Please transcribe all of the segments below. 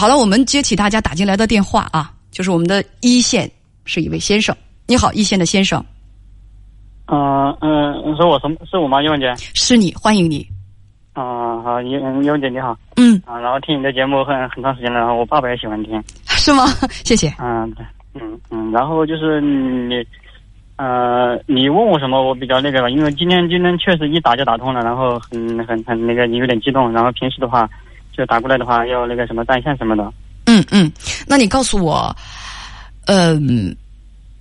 好了，我们接起大家打进来的电话啊，就是我们的一线是一位先生，你好，一线的先生，嗯嗯，是我什么？是我吗？叶文姐。是你，欢迎你。啊，好，叶叶文姐你好。嗯，啊，然后听你的节目很很长时间了，然后我爸爸也喜欢听。是吗？谢谢。嗯，对，嗯嗯，然后就是你，呃，你问我什么，我比较那个吧，因为今天今天确实一打就打通了，然后很很很那个，你有点激动，然后平时的话就打过来的话要那个什么断线什么的。嗯嗯，那你告诉我，嗯、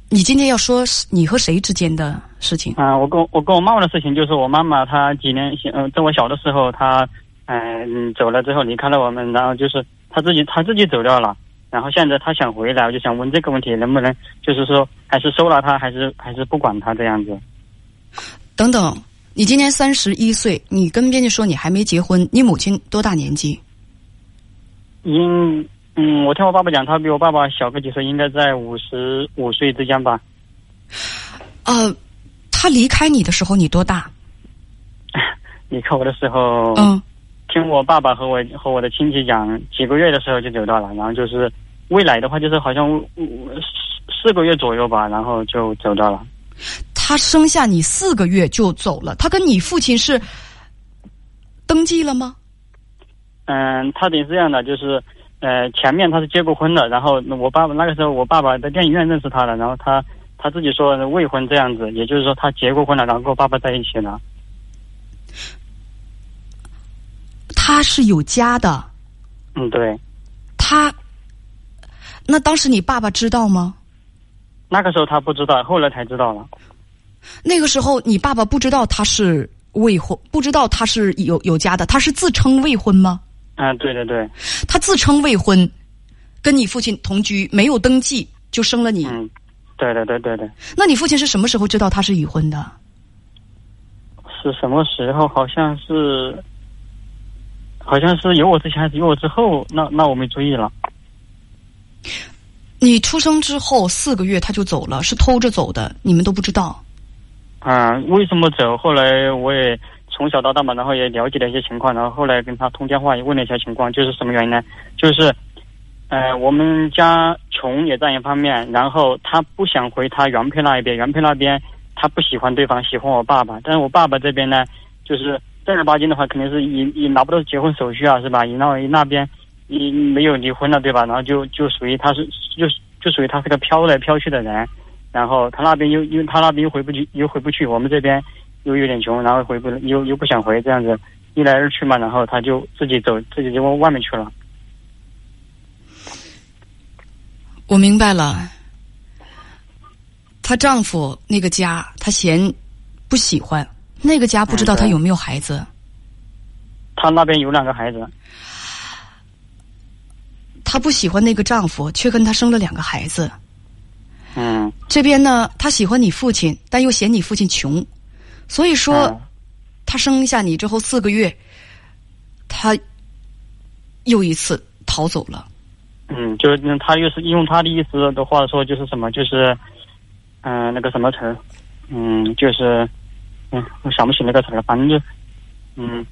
你今天要说你和谁之间的事情？啊、我跟我我跟我妈妈的事情就是我妈妈她几年前，嗯、在我小的时候她嗯、走了之后离开了我们，然后就是她自己她自己走掉了，然后现在她想回来，我就想问这个问题能不能就是说还是收了她，还是还是不管她这样子？等等，你今年三十一岁，你跟编辑说你还没结婚，你母亲多大年纪？因嗯，我听我爸爸讲，他比我爸爸小个几岁，应该在五十五岁之间吧。呃，他离开你的时候你多大？离开我的时候，嗯，听我爸爸和我和我的亲戚讲，几个月的时候就走到了，然后就是未来的话，就是好像呃四四个月左右吧，然后就走到了。他生下你四个月就走了，他跟你父亲是登记了吗？嗯，他得是这样的，就是呃，前面他是结过婚的，然后我爸爸那个时候我爸爸在电影院认识他的，然后他他自己说未婚这样子，也就是说他结过婚了，然后跟我爸爸在一起了。他是有家的，嗯，对，他那当时你爸爸知道吗？那个时候他不知道，后来才知道了。那个时候你爸爸不知道他是未婚，不知道他是有有家的，他是自称未婚吗？嗯，对对对，他自称未婚，跟你父亲同居，没有登记就生了你。嗯，对对对对对，那你父亲是什么时候知道他是已婚的？是什么时候？好像是，好像是有我之前还是有我之后？那那我没注意了。你出生之后四个月他就走了，是偷着走的，你们都不知道。嗯，为什么走？后来我也从小到大嘛，然后也了解了一些情况，然后后来跟他通电话也问了一下情况，就是什么原因呢？就是，呃，我们家穷也占一方面，然后他不想回他原配那一边，原配那边他不喜欢对方，喜欢我爸爸，但是我爸爸这边呢，就是正儿八经的话，肯定是也也拿不到结婚手续啊，是吧？你那那边你没有离婚了，对吧？然后就就属于他是就就属于他是个飘来飘去的人。然后他那边又因为他那边又回不去，又回不去，我们这边又有点穷，然后回不又又不想回，这样子一来二去嘛，然后他就自己走，自己就往外面去了。我明白了，她丈夫那个家，她嫌不喜欢，那个家不知道她有没有孩子。她那边有两个孩子，她不喜欢那个丈夫，却跟他生了两个孩子。嗯，这边呢，她喜欢你父亲，但又嫌你父亲穷，所以说，嗯她生下你之后四个月，他又一次逃走了。嗯，就是嗯他又是用他的意思的话说，就是什么，就是嗯、那个什么词儿，嗯，就是嗯我想不起那个词儿了，反正就嗯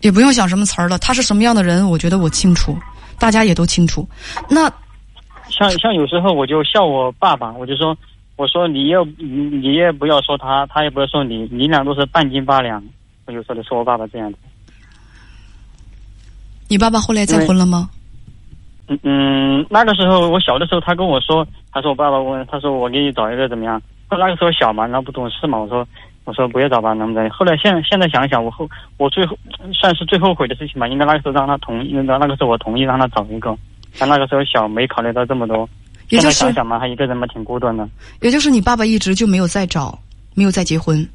也不用想什么词儿了，他是什么样的人，我觉得我清楚，大家也都清楚。那像像有时候我就笑我爸爸，我就说我说你又你你也不要说他，他也不要说你，你俩都是半斤八两。我就说我爸爸这样子。你爸爸后来再婚了吗？嗯嗯，那个时候我小的时候，他跟我说，他说我爸爸问，他说我给你找一个怎么样？那个时候小嘛，然后不懂事嘛，我说我说不要找吧，能不能？后来现现在想一想，我后我最后算是最后悔的事情吧，应该那个时候让他同意，那那个时候我同意让他找一个，但那个时候小没考虑到这么多。也就是想想嘛，他一个人嘛挺孤单的。也就是你爸爸一直就没有再找，没有再结婚。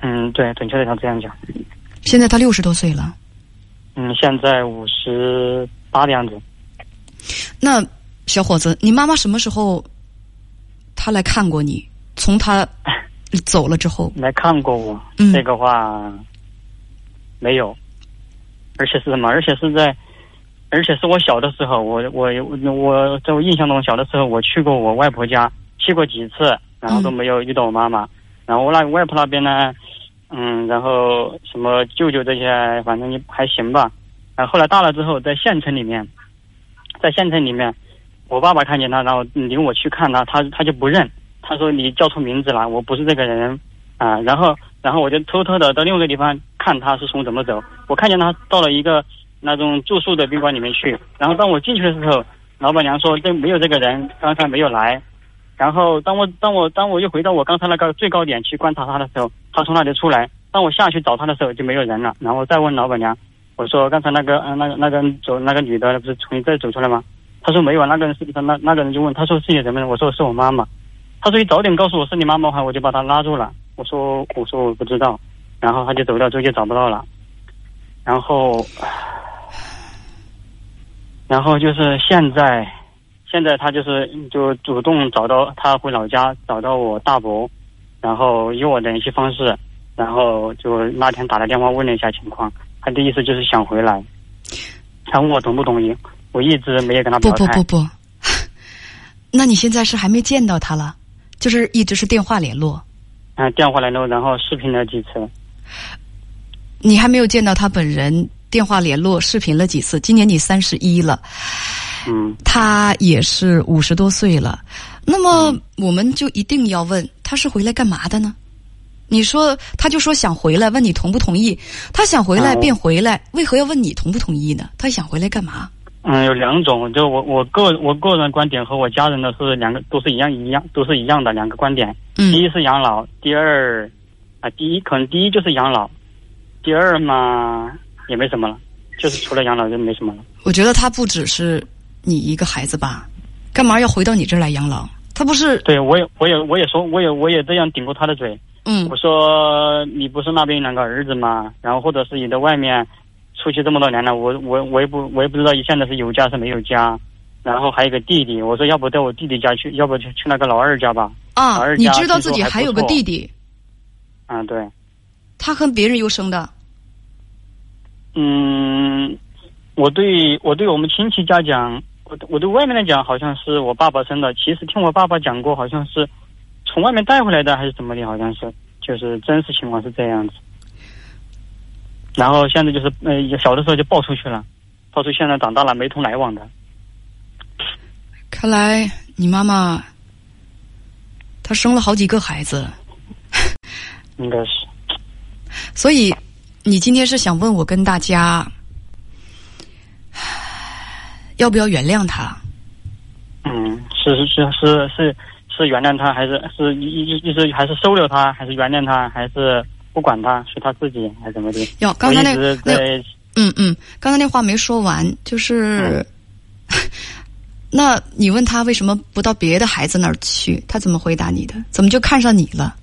嗯，对，准确的像这样讲。现在他六十多岁了，嗯，现在五十八的样子。那小伙子，你妈妈什么时候她来看过你？从她走了之后，来看过我，嗯这个话没有，而且是什么？而且是在，而且是我小的时候，我我我在我印象中，小的时候我去过我外婆家，去过几次，然后都没有遇到我妈妈。然后我那个外婆那边呢，嗯，然后什么舅舅这些，反正也还行吧。然后后来大了之后，在县城里面，在县城里面，我爸爸看见他，然后领我去看他，他他就不认，他说你叫错名字了，我不是这个人啊。然后然后我就偷偷的到另外一个地方看他是从怎么走。我看见他到了一个那种住宿的宾馆里面去，然后当我进去的时候，老板娘说这没有这个人，刚才没有来。然后当我当我当我又回到我刚才那个最高点去观察他的时候，他从那里出来。当我下去找他的时候就没有人了。然后再问老板娘，我说刚才那个嗯那个那个走那个女的不是从这走出来吗？他说没有。那个人是那那个人就问他说是你什么人？我说是我妈妈。他说你早点告诉我是你妈妈的话，我就把他拉住了。我说我说我不知道。然后他就走掉之后就找不到了。然后然后就是现在。现在他就是就主动找到他回老家找到我大伯，然后有我联系方式，然后就那天打了电话问了一下情况，他的意思就是想回来，他问我同不同意，我一直没有跟他表态。不不不不，那你现在是还没见到他了，就是一直是电话联络。嗯，电话联络，然后视频了几次。你还没有见到他本人，电话联络、视频了几次？今年你三十一了。嗯，他也是五十多岁了，那么我们就一定要问他是回来干嘛的呢？你说他就说想回来，问你同不同意？他想回来便回来，为何要问你同不同意呢？他想回来干嘛？嗯，有两种，就我我个我个人观点和我家人的是两个都是一样一样都是一样的两个观点。嗯，第一是养老，第二啊第一可能第一就是养老，第二嘛也没什么了，就是除了养老就没什么了。我觉得他不只是。你一个孩子吧，干嘛要回到你这儿来养老？他不是对我也我也我也说我也我也这样顶过他的嘴。嗯，我说你不是那边两个儿子吗？然后或者是你在外面出去这么多年了，我我我也不我也不知道你现在是有家是没有家。然后还有个弟弟，我说要不到我弟弟家去，要不去去那个老二家吧。啊，你知道自己还有个弟弟？嗯，对。他和别人又生的？嗯，我对我对我们亲戚家讲。我我对外面来讲好像是我爸爸生的，其实听我爸爸讲过，好像是从外面带回来的，还是怎么的？好像是，就是真实情况是这样子。然后现在就是呃，小的时候就抱出去了，抱出现在长大了没同来往的。看来你妈妈她生了好几个孩子，应该是。所以你今天是想问我跟大家。要不要原谅他？嗯，是是是是是是原谅他，还是是一一一直还是收留他，还是原谅他，还是不管他，是他自己还是怎么的？哟，刚才那那嗯嗯，刚才那话没说完，就是，那你问他为什么不到别的孩子那儿去？他怎么回答你的？怎么就看上你了？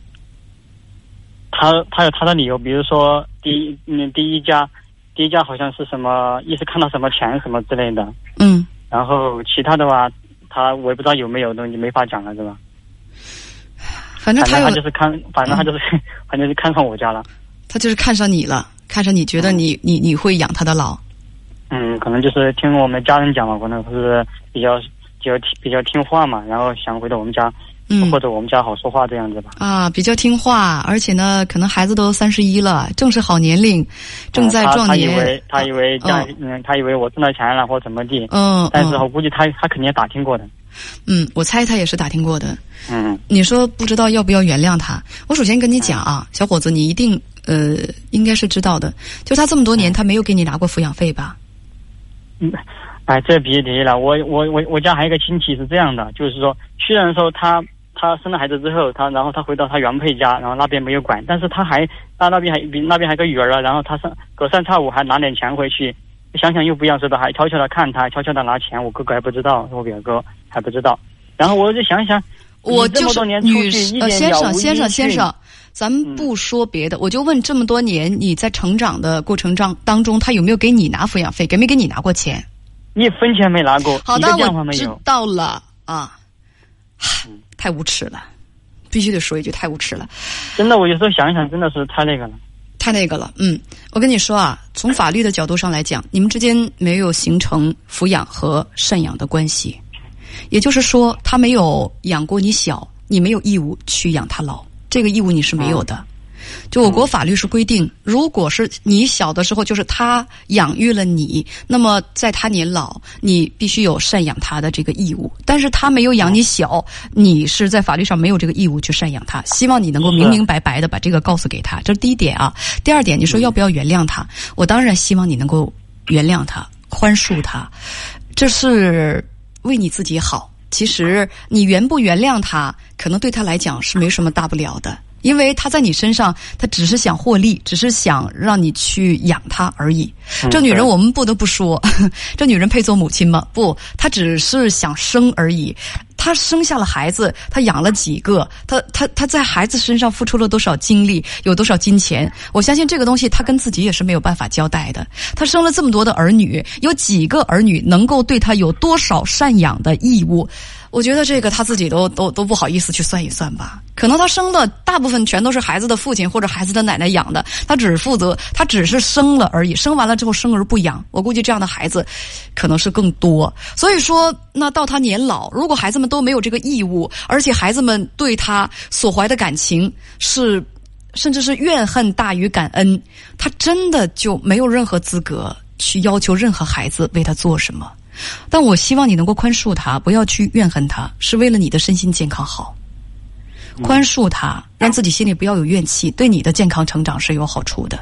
他他有他的理由，比如说第一嗯第一家。第一家好像是什么，一是看到什么钱什么之类的，嗯，然后其他的话，他我也不知道有没有东西，没法讲了，是吧？反正他他就是看，反正他就是，反正就看上我家了。他就是看上你了，看上你觉得你你你会养他的老。嗯，可能就是听我们家人讲嘛，可能是比较比较比较听话嘛，然后想回到我们家。嗯，或者我们家好说话这样子吧。啊，比较听话，而且呢，可能孩子都三十一了，正是好年龄，正在壮年。他以为他以为家嗯，他以为我挣到钱了或怎么地。嗯，但是我估计他他肯定也打听过的。嗯，我猜他也是打听过的。嗯，你说不知道要不要原谅他？我首先跟你讲啊，小伙子，你一定呃应该是知道的，就他这么多年他没有给你拿过抚养费吧？嗯，哎，这别提了。我我我我家还有一个亲戚是这样的，就是说虽然说他。他生了孩子之后，他然后他回到他原配家，然后那边没有管，但是他还他那边还比那边还有个女儿了，然后他上隔三差五还拿点钱回去，想想又不一样似的，还悄悄的看他，悄悄的拿钱，我哥哥还不知道，我表哥还不知道，然后我就想想，我就是女呃先生先生先生，咱们不说别的，我就问这么多年你在成长的过程当当中，他有没有给你拿抚养费，给没给你拿过钱？一分钱没拿过，好的，我知道了啊。太无耻了，必须得说一句太无耻了。真的，我有时候想一想，真的是太那个了，太那个了。嗯，我跟你说啊，从法律的角度上来讲，你们之间没有形成抚养和赡养的关系，也就是说，他没有养过你小，你没有义务去养他老，这个义务你是没有的。就我国法律是规定，如果是你小的时候就是他养育了你，那么在他年老，你必须有赡养他的这个义务。但是他没有养你小，你是在法律上没有这个义务去赡养他。希望你能够明明白白的把这个告诉给他，这是第一点啊。第二点，你说要不要原谅他？我当然希望你能够原谅他，宽恕他，这是为你自己好。其实你原不原谅他，可能对他来讲是没什么大不了的，因为他在你身上，他只是想获利，只是想让你去养他而已。这女人，我们不得不说，这女人配做母亲吗？不，她只是想生而已。她生下了孩子，她养了几个？她她她在孩子身上付出了多少精力，有多少金钱？我相信这个东西，她跟自己也是没有办法交代的。她生了这么多的儿女，有几个儿女能够对她有多少赡养的义务？我觉得这个他自己都都都不好意思去算一算吧。可能他生的大部分全都是孩子的父亲或者孩子的奶奶养的，他只负责，他只是生了而已。生完了之后生而不养，我估计这样的孩子可能是更多。所以说，那到他年老，如果孩子们都没有这个义务，而且孩子们对他所怀的感情是，甚至是怨恨大于感恩，他真的就没有任何资格去要求任何孩子为他做什么。但我希望你能够宽恕他，不要去怨恨他，是为了你的身心健康好。宽恕他，让自己心里不要有怨气，对你的健康成长是有好处的。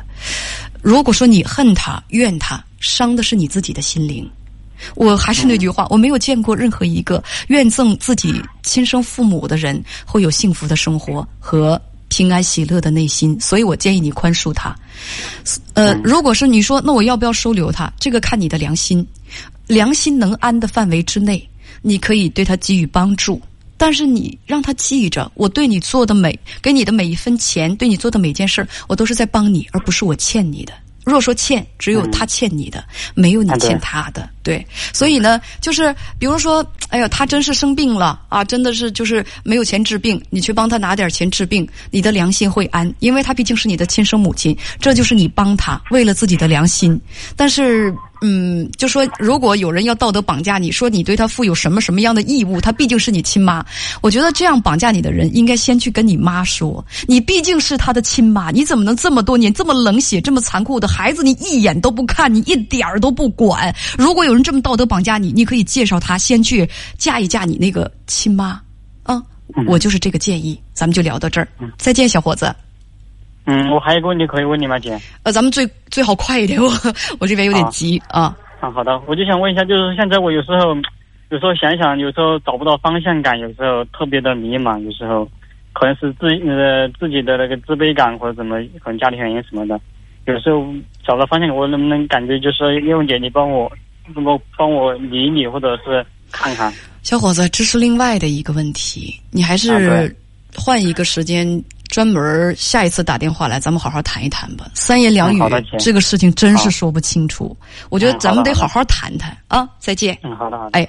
如果说你恨他、怨他，伤的是你自己的心灵。我还是那句话，我没有见过任何一个怨憎自己亲生父母的人会有幸福的生活和平安喜乐的内心，所以我建议你宽恕他。呃，如果是你说，那我要不要收留他？这个看你的良心。良心能安的范围之内，你可以对他给予帮助，但是你让他记着，我对你做的每给你的每一分钱，对你做的每件事我都是在帮你，而不是我欠你的。若说欠，只有他欠你的，没有你欠他的。对，所以呢，就是比如说，哎呀，他真是生病了啊，真的是就是没有钱治病，你去帮他拿点钱治病，你的良心会安，因为他毕竟是你的亲生母亲，这就是你帮他为了自己的良心。但是。嗯，就说如果有人要道德绑架你，说你对他负有什么什么样的义务，他毕竟是你亲妈。我觉得这样绑架你的人，应该先去跟你妈说，你毕竟是他的亲妈，你怎么能这么多年这么冷血、这么残酷的孩子，你一眼都不看，你一点儿都不管？如果有人这么道德绑架你，你可以介绍他先去嫁一嫁你那个亲妈。啊，我就是这个建议，咱们就聊到这儿，再见，小伙子。嗯，我还有个问题可以问你吗，姐？呃，咱们最最好快一点，我 我这边有点急啊。啊，好的，我就想问一下，就是现在我有时候，有时候想想，有时候找不到方向感，有时候特别的迷茫，有时候可能是自呃自己的那个自卑感或者怎么，可能家庭原因什么的，有时候找到方向，我能不能感觉就是叶文姐，你帮我能够帮我理理，或者是看看？小伙子，这是另外的一个问题，你还是换一个时间。专门下一次打电话来，咱们好好谈一谈吧。三言两语，这个事情真是说不清楚。我觉得咱们得好好谈谈啊！再见。嗯，好的，好的。哎。